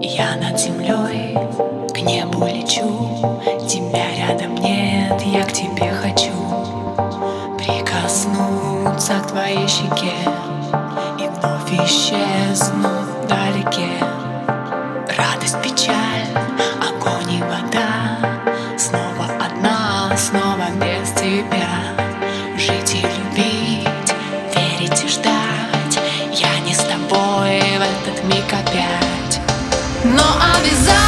Я над землей к небу лечу. Тебя рядом нет, я к тебе хочу. Прикоснуться к твоей щеке И вновь исчезнуть вдалеке. Радость, печаль, огонь и вода. Снова одна, снова без тебя. Жить и любить, верить и ждать. Я не с тобой в этот миг опять Но обязательно